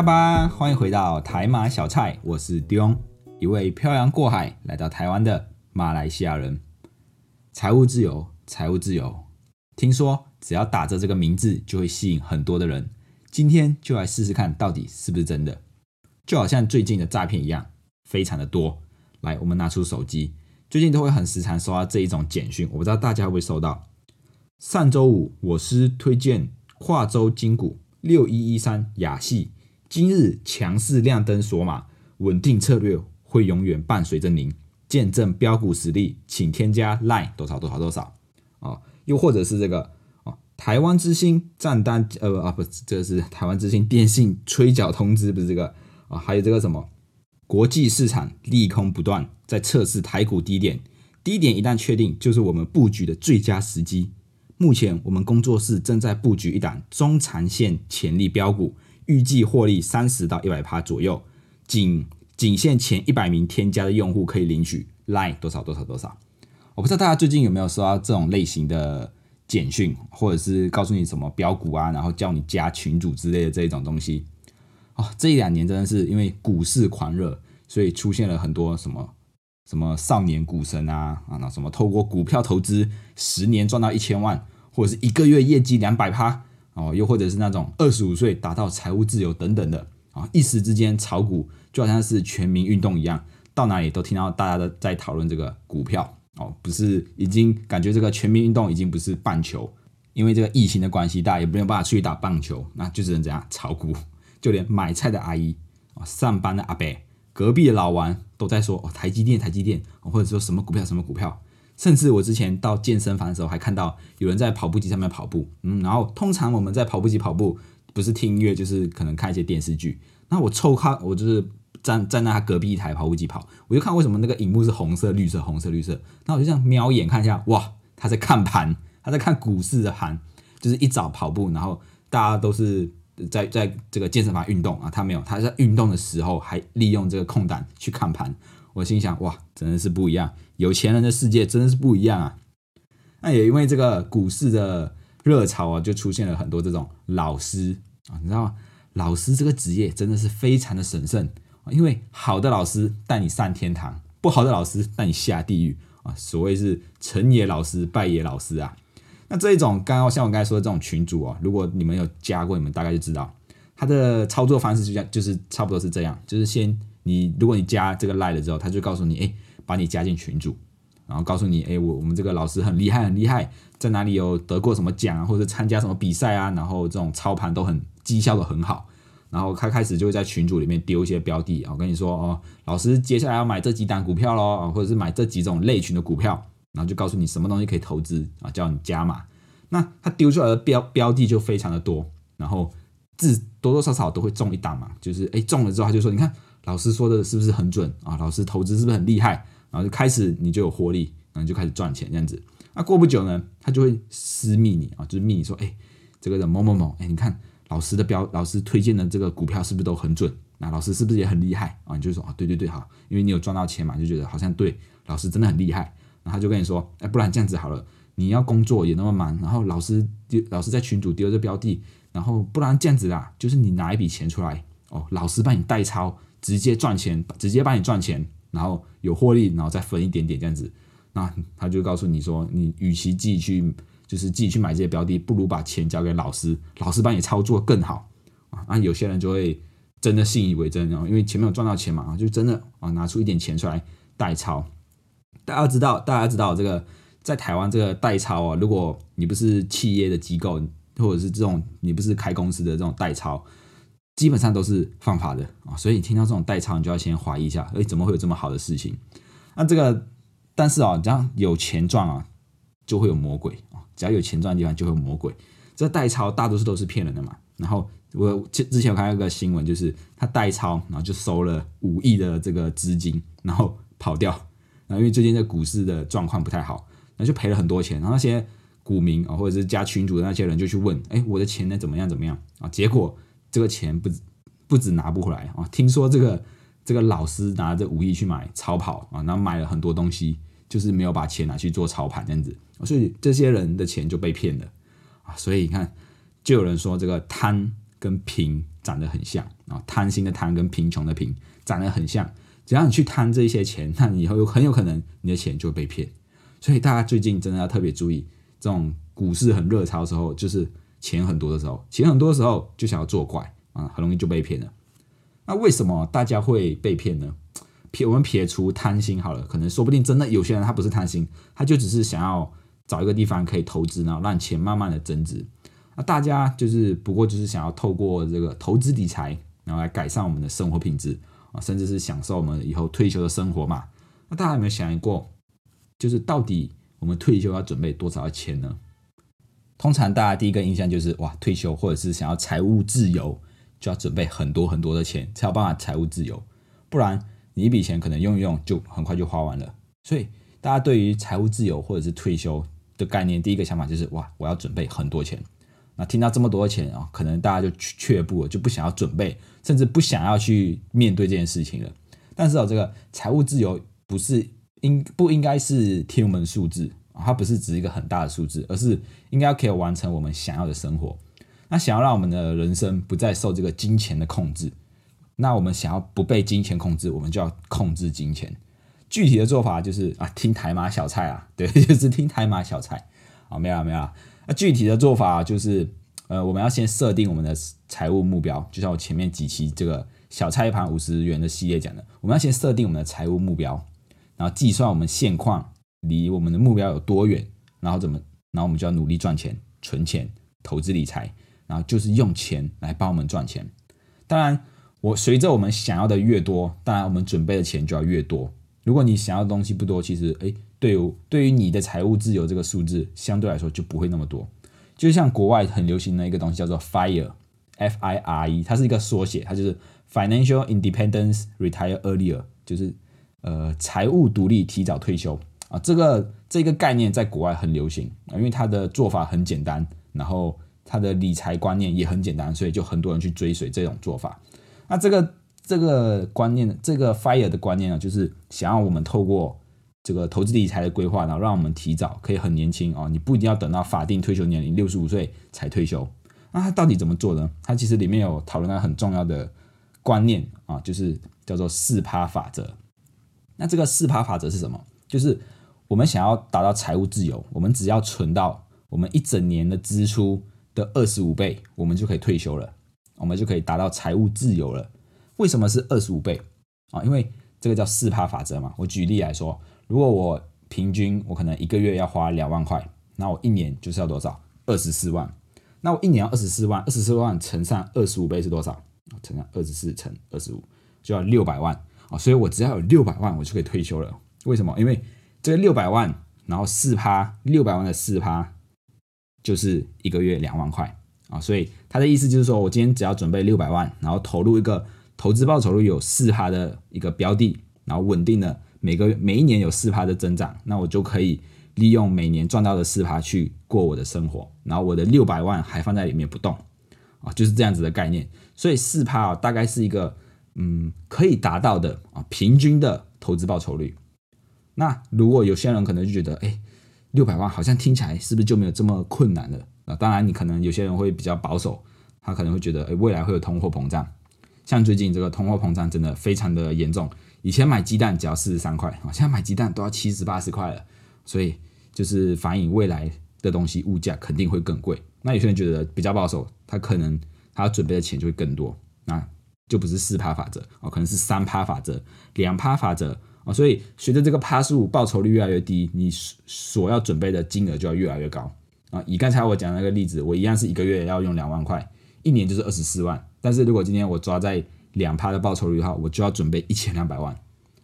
卡巴，欢迎回到台马小菜，我是 Dion，一位漂洋过海来到台湾的马来西亚人。财务自由，财务自由，听说只要打着这个名字，就会吸引很多的人。今天就来试试看，到底是不是真的？就好像最近的诈骗一样，非常的多。来，我们拿出手机，最近都会很时常收到这一种简讯，我不知道大家会不会收到。上周五，我司推荐跨州金股六一一三亚系。今日强势亮灯锁码，稳定策略会永远伴随着您。见证标股实力，请添加 line 多少多少多少哦。又或者是这个哦，台湾之星账单呃啊不，这是台湾之星电信催缴通知，不是这个啊，还有这个什么国际市场利空不断，在测试台股低点，低点一旦确定，就是我们布局的最佳时机。目前我们工作室正在布局一档中长线潜力标股。预计获利三十到一百趴左右，仅仅限前一百名添加的用户可以领取 Line 多少多少多少。我不知道大家最近有没有收到这种类型的简讯，或者是告诉你什么标股啊，然后叫你加群主之类的这一种东西。哦，这一两年真的是因为股市狂热，所以出现了很多什么什么少年股神啊啊，那什么透过股票投资十年赚到一千万，或者是一个月业绩两百趴。哦，又或者是那种二十五岁达到财务自由等等的啊，一时之间炒股就好像是全民运动一样，到哪里都听到大家的在讨论这个股票哦，不是已经感觉这个全民运动已经不是棒球，因为这个疫情的关系，大家也没有办法出去打棒球，那就只能这样炒股，就连买菜的阿姨啊，上班的阿伯，隔壁的老王都在说哦，台积电，台积电，或者说什么股票，什么股票。甚至我之前到健身房的时候，还看到有人在跑步机上面跑步，嗯，然后通常我们在跑步机跑步，不是听音乐，就是可能看一些电视剧。那我凑靠，我就是站站在他隔壁一台跑步机跑，我就看为什么那个荧幕是红色、绿色、红色、绿色。那我就这样瞄一眼看一下，哇，他在看盘，他在看股市的盘，就是一早跑步，然后大家都是在在这个健身房运动啊，他没有，他在运动的时候还利用这个空档去看盘。我心想，哇，真的是不一样，有钱人的世界真的是不一样啊！那也因为这个股市的热潮啊，就出现了很多这种老师啊，你知道吗？老师这个职业真的是非常的神圣，因为好的老师带你上天堂，不好的老师带你下地狱啊。所谓是成也老师，败也老师啊。那这一种，刚刚像我刚才说的这种群主啊，如果你们有加过，你们大概就知道，他的操作方式就像就是差不多是这样，就是先。你如果你加这个赖了之后，他就告诉你，哎，把你加进群组，然后告诉你，哎，我我们这个老师很厉害，很厉害，在哪里有得过什么奖啊，或者参加什么比赛啊，然后这种操盘都很绩效的很好，然后他开始就会在群组里面丢一些标的，我跟你说哦，老师接下来要买这几档股票喽，啊，或者是买这几种类群的股票，然后就告诉你什么东西可以投资啊，叫你加码。那他丢出来的标标的就非常的多，然后自多多少少都会中一档嘛，就是哎中了之后他就说，你看。老师说的是不是很准啊？老师投资是不是很厉害？然后就开始你就有获利，然后就开始赚钱这样子。那过不久呢，他就会私密你啊，就是密你说，哎，这个人某某某，哎，你看老师的标，老师推荐的这个股票是不是都很准？那老师是不是也很厉害啊？你就说啊，对对对，好，因为你有赚到钱嘛，就觉得好像对，老师真的很厉害。然后他就跟你说，哎，不然这样子好了，你要工作也那么忙，然后老师丢，老师在群主丢这标的，然后不然这样子啦，就是你拿一笔钱出来，哦，老师帮你代抄。直接赚钱，直接帮你赚钱，然后有获利，然后再分一点点这样子。那他就告诉你说，你与其自己去，就是自己去买这些标的，不如把钱交给老师，老师帮你操作更好啊。那有些人就会真的信以为真，然后因为前面有赚到钱嘛，就真的啊拿出一点钱出来代抄。大家知道，大家知道这个在台湾这个代抄啊，如果你不是企业的机构，或者是这种你不是开公司的这种代抄。基本上都是犯法的啊，所以你听到这种代抄，你就要先怀疑一下，哎，怎么会有这么好的事情？那这个，但是啊，只要有钱赚啊，就会有魔鬼啊，只要有钱赚的地方就会有魔鬼。这代抄大多数都是骗人的嘛，然后我之前我看到一个新闻，就是他代抄，然后就收了五亿的这个资金，然后跑掉。然后因为最近这股市的状况不太好，那就赔了很多钱。然后那些股民啊，或者是加群主的那些人就去问：哎，我的钱呢怎么样怎么样啊？结果这个钱不不止拿不回来啊，听说这个这个老师拿着五亿去买超跑啊，然后买了很多东西，就是没有把钱拿去做操盘这样子，所以这些人的钱就被骗了啊。所以你看，就有人说这个贪。跟贫长得很像啊，贪心的贪跟贫穷的贫长得很像。只要你去贪这些钱，那你以后有很有可能你的钱就会被骗。所以大家最近真的要特别注意，这种股市很热潮的时候，就是钱很多的时候，钱很多的时候就想要作怪啊，很容易就被骗了。那为什么大家会被骗呢？撇我们撇除贪心好了，可能说不定真的有些人他不是贪心，他就只是想要找一个地方可以投资，然后让钱慢慢的增值。那大家就是不过就是想要透过这个投资理财，然后来改善我们的生活品质啊，甚至是享受我们以后退休的生活嘛。那大家有没有想过，就是到底我们退休要准备多少钱呢？通常大家第一个印象就是哇，退休或者是想要财务自由，就要准备很多很多的钱才有办法财务自由，不然你一笔钱可能用一用就很快就花完了。所以大家对于财务自由或者是退休的概念，第一个想法就是哇，我要准备很多钱。那听到这么多钱啊，可能大家就却步了，就不想要准备，甚至不想要去面对这件事情了。但是哦，这个财务自由不是应不应该是天文数字？它不是指一个很大的数字，而是应该可以完成我们想要的生活。那想要让我们的人生不再受这个金钱的控制，那我们想要不被金钱控制，我们就要控制金钱。具体的做法就是啊，听台马小菜啊，对，就是听台马小菜好，没有没有。那具体的做法就是，呃，我们要先设定我们的财务目标，就像我前面几期这个小菜一盘五十元的系列讲的，我们要先设定我们的财务目标，然后计算我们现况离我们的目标有多远，然后怎么，然后我们就要努力赚钱、存钱、投资理财，然后就是用钱来帮我们赚钱。当然，我随着我们想要的越多，当然我们准备的钱就要越多。如果你想要的东西不多，其实诶。对于对于你的财务自由这个数字，相对来说就不会那么多。就像国外很流行的一个东西叫做 FIRE，F I R E，它是一个缩写，它就是 Financial Independence Retire Earlier，就是呃财务独立提早退休啊。这个这个概念在国外很流行啊，因为它的做法很简单，然后它的理财观念也很简单，所以就很多人去追随这种做法。那这个这个观念，这个 FIRE 的观念呢，就是想要我们透过这个投资理财的规划，然后让我们提早可以很年轻哦，你不一定要等到法定退休年龄六十五岁才退休。那它到底怎么做呢？它其实里面有讨论到很重要的观念啊，就是叫做四趴法则。那这个四趴法则是什么？就是我们想要达到财务自由，我们只要存到我们一整年的支出的二十五倍，我们就可以退休了，我们就可以达到财务自由了。为什么是二十五倍啊？因为这个叫四趴法则嘛。我举例来说。如果我平均我可能一个月要花两万块，那我一年就是要多少？二十四万。那我一年要二十四万，二十四万乘上二十五倍是多少？乘上二十四乘二十五，就要六百万啊！所以我只要有六百万，我就可以退休了。为什么？因为这个六百万，然后四趴，六百万的四趴就是一个月两万块啊！所以他的意思就是说，我今天只要准备六百万，然后投入一个投资报酬率有四趴的一个标的，然后稳定的。每个每一年有四趴的增长，那我就可以利用每年赚到的四趴去过我的生活，然后我的六百万还放在里面不动，啊，就是这样子的概念。所以四趴啊，大概是一个嗯可以达到的啊平均的投资报酬率。那如果有些人可能就觉得，哎，六百万好像听起来是不是就没有这么困难了？啊，当然你可能有些人会比较保守，他可能会觉得，哎，未来会有通货膨胀，像最近这个通货膨胀真的非常的严重。以前买鸡蛋只要四十三块啊，现在买鸡蛋都要七十八十块了，所以就是反映未来的东西物价肯定会更贵。那有些人觉得比较保守，他可能他准备的钱就会更多，那就不是四趴法则哦，可能是三趴法则、两趴法则啊。所以随着这个趴数报酬率越来越低，你所要准备的金额就要越来越高啊。以刚才我讲那个例子，我一样是一个月要用两万块，一年就是二十四万。但是如果今天我抓在两趴的报酬率的话，我就要准备一千两百万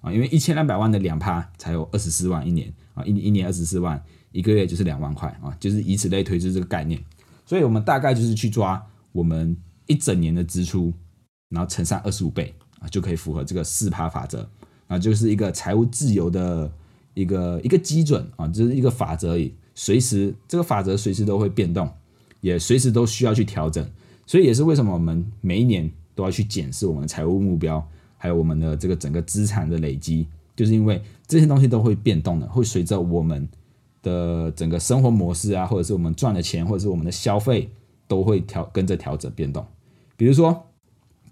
啊，因为一千两百万的两趴才有二十四万一年啊，一一年二十四万，一个月就是两万块啊，就是以此类推，就是这个概念。所以我们大概就是去抓我们一整年的支出，然后乘上二十五倍啊，就可以符合这个四趴法则啊，就是一个财务自由的一个一个基准啊，就是一个法则而已。随时这个法则随时都会变动，也随时都需要去调整。所以也是为什么我们每一年都要去检视我们的财务目标，还有我们的这个整个资产的累积，就是因为这些东西都会变动的，会随着我们的整个生活模式啊，或者是我们赚的钱，或者是我们的消费，都会调跟着调整变动。比如说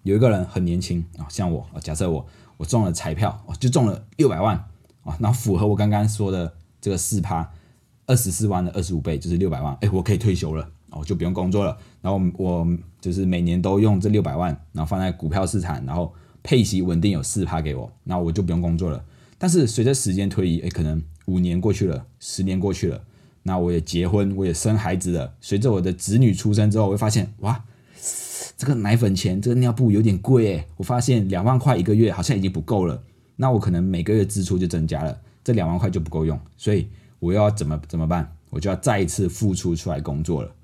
有一个人很年轻啊，像我啊，假设我我中了彩票，就中了六百万啊，然后符合我刚刚说的这个四趴，二十四万的二十五倍就是六百万，哎，我可以退休了。我就不用工作了，然后我就是每年都用这六百万，然后放在股票市场，然后配息稳定有四趴给我，那我就不用工作了。但是随着时间推移，哎，可能五年过去了，十年过去了，那我也结婚，我也生孩子了。随着我的子女出生之后，我会发现，哇，这个奶粉钱，这个尿布有点贵哎。我发现两万块一个月好像已经不够了，那我可能每个月支出就增加了，这两万块就不够用，所以我要怎么怎么办？我就要再一次付出出来工作了。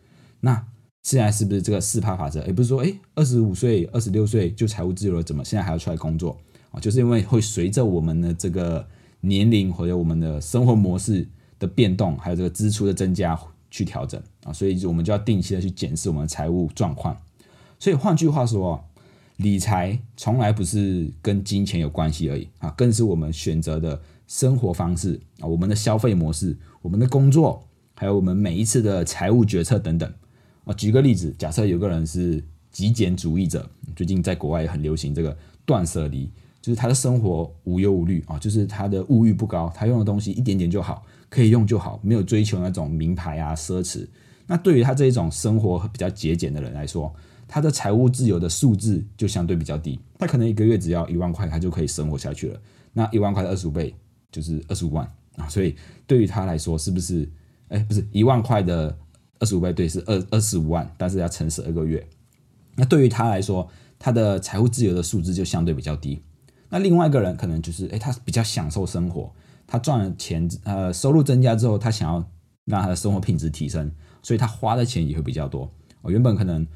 那现在是不是这个四趴法则？也不是说，哎，二十五岁、二十六岁就财务自由了，怎么现在还要出来工作啊？就是因为会随着我们的这个年龄或者我们的生活模式的变动，还有这个支出的增加去调整啊，所以我们就要定期的去检视我们的财务状况。所以换句话说，理财从来不是跟金钱有关系而已啊，更是我们选择的生活方式啊，我们的消费模式，我们的工作，还有我们每一次的财务决策等等。啊，举个例子，假设有个人是极简主义者，最近在国外也很流行这个断舍离，就是他的生活无忧无虑啊，就是他的物欲不高，他用的东西一点点就好，可以用就好，没有追求那种名牌啊奢侈。那对于他这一种生活比较节俭的人来说，他的财务自由的数字就相对比较低，他可能一个月只要一万块，他就可以生活下去了。那一万块的二十五倍就是二十五万啊，所以对于他来说，是不是？哎，不是一万块的。二十五倍对是二二十五万，但是要乘十二个月。那对于他来说，他的财务自由的数字就相对比较低。那另外一个人可能就是，诶，他比较享受生活，他赚了钱，呃，收入增加之后，他想要让他的生活品质提升，所以他花的钱也会比较多。哦，原本可能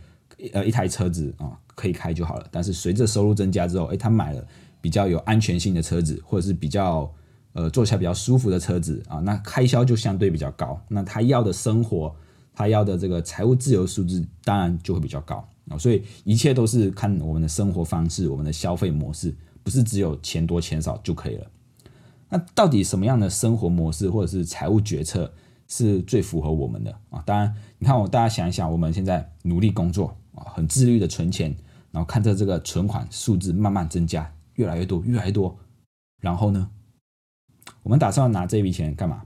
呃一台车子啊可以开就好了，但是随着收入增加之后，诶，他买了比较有安全性的车子，或者是比较呃坐起来比较舒服的车子啊，那开销就相对比较高。那他要的生活。他要的这个财务自由数字当然就会比较高啊，所以一切都是看我们的生活方式、我们的消费模式，不是只有钱多钱少就可以了。那到底什么样的生活模式或者是财务决策是最符合我们的啊？当然，你看我大家想一想，我们现在努力工作啊，很自律的存钱，然后看着这个存款数字慢慢增加，越来越多，越来越多，然后呢，我们打算拿这笔钱干嘛？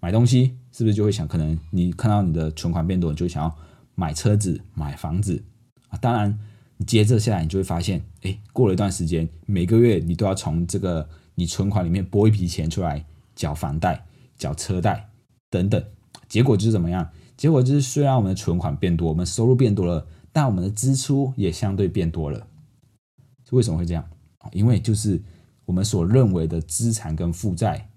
买东西是不是就会想？可能你看到你的存款变多，你就想要买车子、买房子啊。当然，你接着下来，你就会发现，哎，过了一段时间，每个月你都要从这个你存款里面拨一笔钱出来缴房贷、缴车贷等等。结果就是怎么样？结果就是虽然我们的存款变多，我们收入变多了，但我们的支出也相对变多了。为什么会这样？因为就是我们所认为的资产跟负债。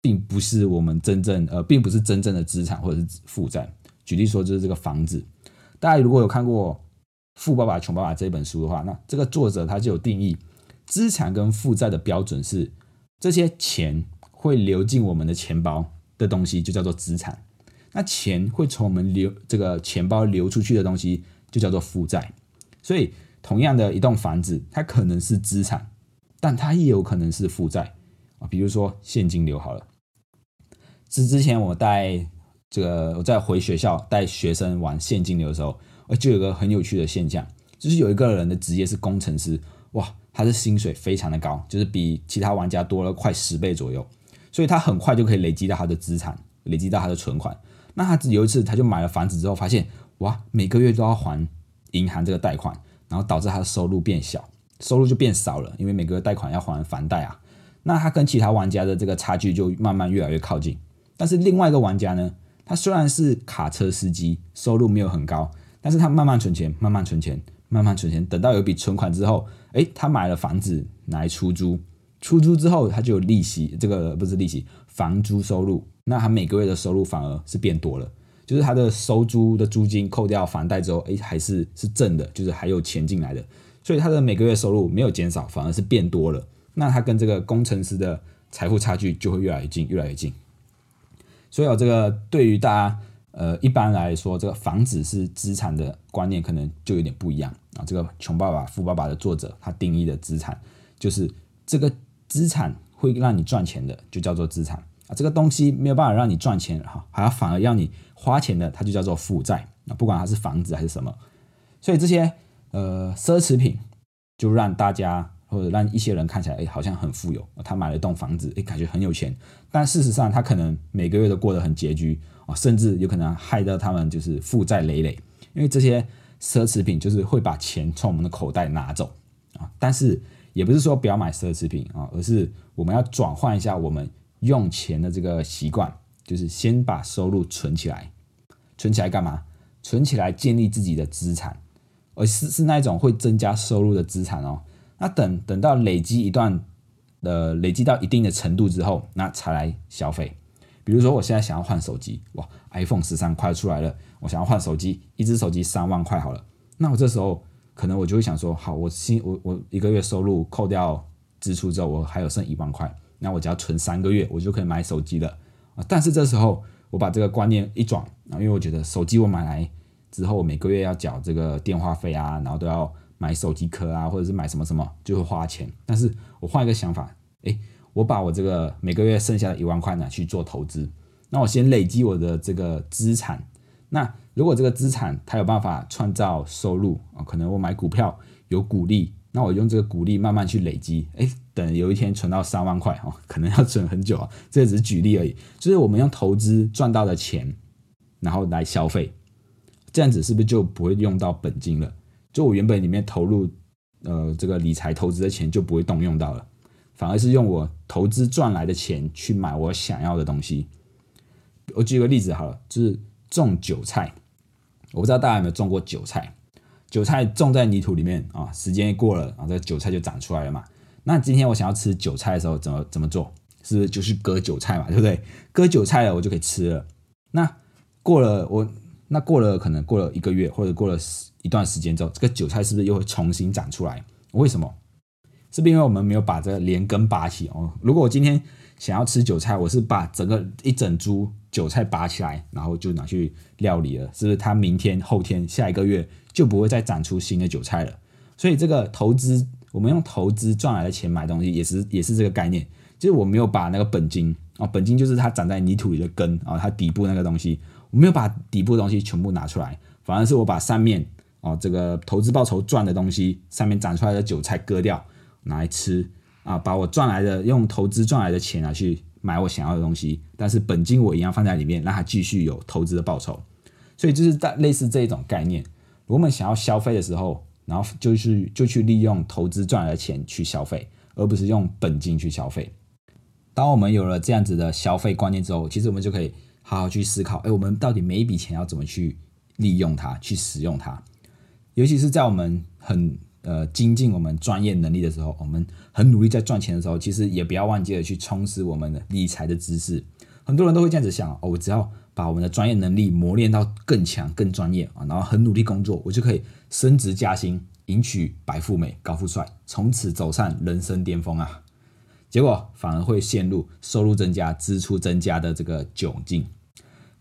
并不是我们真正呃，并不是真正的资产或者是负债。举例说，就是这个房子。大家如果有看过《富爸爸穷爸爸》这本书的话，那这个作者他就有定义资产跟负债的标准是：这些钱会流进我们的钱包的东西就叫做资产；那钱会从我们流这个钱包流出去的东西就叫做负债。所以，同样的一栋房子，它可能是资产，但它也有可能是负债。啊，比如说现金流好了。之之前我带这个我在回学校带学生玩现金流的时候，就有个很有趣的现象，就是有一个人的职业是工程师，哇，他的薪水非常的高，就是比其他玩家多了快十倍左右，所以他很快就可以累积到他的资产，累积到他的存款。那他有一次他就买了房子之后，发现哇，每个月都要还银行这个贷款，然后导致他的收入变小，收入就变少了，因为每个月贷款要还房贷啊。那他跟其他玩家的这个差距就慢慢越来越靠近。但是另外一个玩家呢，他虽然是卡车司机，收入没有很高，但是他慢慢存钱，慢慢存钱，慢慢存钱，等到有笔存款之后，哎，他买了房子来出租，出租之后他就有利息，这个不是利息，房租收入，那他每个月的收入反而是变多了。就是他的收租的租金扣掉房贷之后，哎，还是是正的，就是还有钱进来的，所以他的每个月收入没有减少，反而是变多了。那他跟这个工程师的财富差距就会越来越近，越来越近。所以，这个对于大家，呃，一般来说，这个房子是资产的观念可能就有点不一样啊。这个《穷爸爸富爸爸》的作者他定义的资产，就是这个资产会让你赚钱的，就叫做资产啊。这个东西没有办法让你赚钱，哈，还要反而要你花钱的，它就叫做负债啊。不管它是房子还是什么，所以这些呃奢侈品就让大家。或者让一些人看起来，哎，好像很富有，他买了一栋房子，哎，感觉很有钱。但事实上，他可能每个月都过得很拮据啊，甚至有可能害得他们就是负债累累。因为这些奢侈品就是会把钱从我们的口袋拿走啊。但是也不是说不要买奢侈品啊，而是我们要转换一下我们用钱的这个习惯，就是先把收入存起来，存起来干嘛？存起来建立自己的资产，而是是那一种会增加收入的资产哦。那等等到累积一段，呃，累积到一定的程度之后，那才来消费。比如说，我现在想要换手机，哇，iPhone 十三快出来了，我想要换手机，一只手机三万块好了。那我这时候可能我就会想说，好，我新我我一个月收入扣掉支出之后，我还有剩一万块，那我只要存三个月，我就可以买手机了啊。但是这时候我把这个观念一转啊，因为我觉得手机我买来之后，每个月要缴这个电话费啊，然后都要。买手机壳啊，或者是买什么什么，就会花钱。但是我换一个想法，诶，我把我这个每个月剩下的一万块呢去做投资。那我先累积我的这个资产。那如果这个资产它有办法创造收入啊，可能我买股票有股利，那我用这个股利慢慢去累积。诶，等有一天存到三万块哦，可能要存很久啊。这只是举例而已，就是我们用投资赚到的钱，然后来消费，这样子是不是就不会用到本金了？就我原本里面投入，呃，这个理财投资的钱就不会动用到了，反而是用我投资赚来的钱去买我想要的东西。我举个例子好了，就是种韭菜。我不知道大家有没有种过韭菜？韭菜种在泥土里面啊，时间一过了然后，这个韭菜就长出来了嘛。那今天我想要吃韭菜的时候，怎么怎么做？是不是就是割韭菜嘛，对不对？割韭菜了，我就可以吃了。那过了我。那过了可能过了一个月，或者过了一段时间之后，这个韭菜是不是又会重新长出来？为什么？是不是因为我们没有把这个连根拔起哦？如果我今天想要吃韭菜，我是把整个一整株韭菜拔起来，然后就拿去料理了，是不是？它明天、后天、下一个月就不会再长出新的韭菜了。所以这个投资，我们用投资赚来的钱买东西，也是也是这个概念，就是我没有把那个本金啊，本金就是它长在泥土里的根啊，它底部那个东西。我没有把底部的东西全部拿出来，反而是我把上面哦这个投资报酬赚的东西，上面长出来的韭菜割掉拿来吃啊，把我赚来的用投资赚来的钱拿去买我想要的东西，但是本金我一样放在里面，让它继续有投资的报酬。所以就是在类似这一种概念，我们想要消费的时候，然后就是就去利用投资赚来的钱去消费，而不是用本金去消费。当我们有了这样子的消费观念之后，其实我们就可以。好好去思考，哎，我们到底每一笔钱要怎么去利用它，去使用它？尤其是在我们很呃精进我们专业能力的时候，我们很努力在赚钱的时候，其实也不要忘记了去充实我们的理财的知识。很多人都会这样子想，哦，我只要把我们的专业能力磨练到更强、更专业啊，然后很努力工作，我就可以升职加薪，迎娶白富美、高富帅，从此走上人生巅峰啊！结果反而会陷入收入增加、支出增加的这个窘境。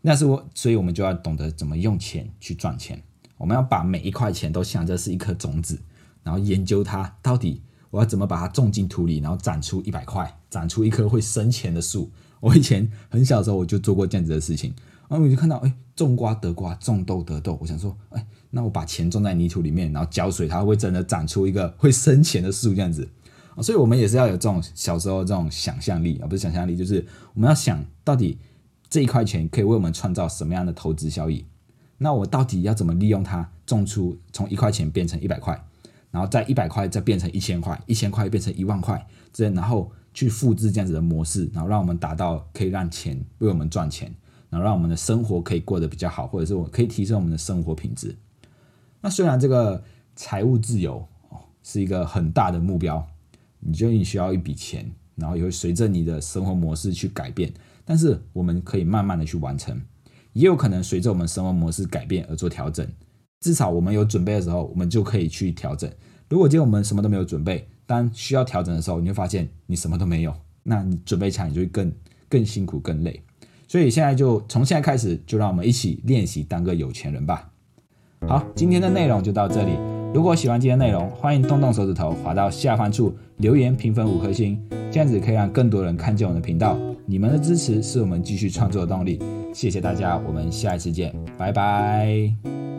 那是我，所以我们就要懂得怎么用钱去赚钱。我们要把每一块钱都想着是一颗种子，然后研究它到底我要怎么把它种进土里，然后长出一百块，长出一棵会生钱的树。我以前很小的时候我就做过这样子的事情，然后我就看到，哎，种瓜得瓜，种豆得豆。我想说，哎，那我把钱种在泥土里面，然后浇水，它会真的长出一个会生钱的树这样子。所以，我们也是要有这种小时候这种想象力啊，不是想象力，就是我们要想到底。这一块钱可以为我们创造什么样的投资效益？那我到底要怎么利用它，种出从一块钱变成一百块，然后再一百块再变成一千块，一千块变成一万块，这然后去复制这样子的模式，然后让我们达到可以让钱为我们赚钱，然后让我们的生活可以过得比较好，或者是我可以提升我们的生活品质。那虽然这个财务自由哦是一个很大的目标，你就你需要一笔钱，然后也会随着你的生活模式去改变。但是我们可以慢慢的去完成，也有可能随着我们生活模式改变而做调整。至少我们有准备的时候，我们就可以去调整。如果今天我们什么都没有准备，当需要调整的时候，你会发现你什么都没有，那你准备起来你就会更更辛苦、更累。所以现在就从现在开始，就让我们一起练习当个有钱人吧。好，今天的内容就到这里。如果喜欢今天内容，欢迎动动手指头滑到下方处留言评分五颗星，这样子可以让更多人看见我们的频道。你们的支持是我们继续创作的动力。谢谢大家，我们下一次见，拜拜。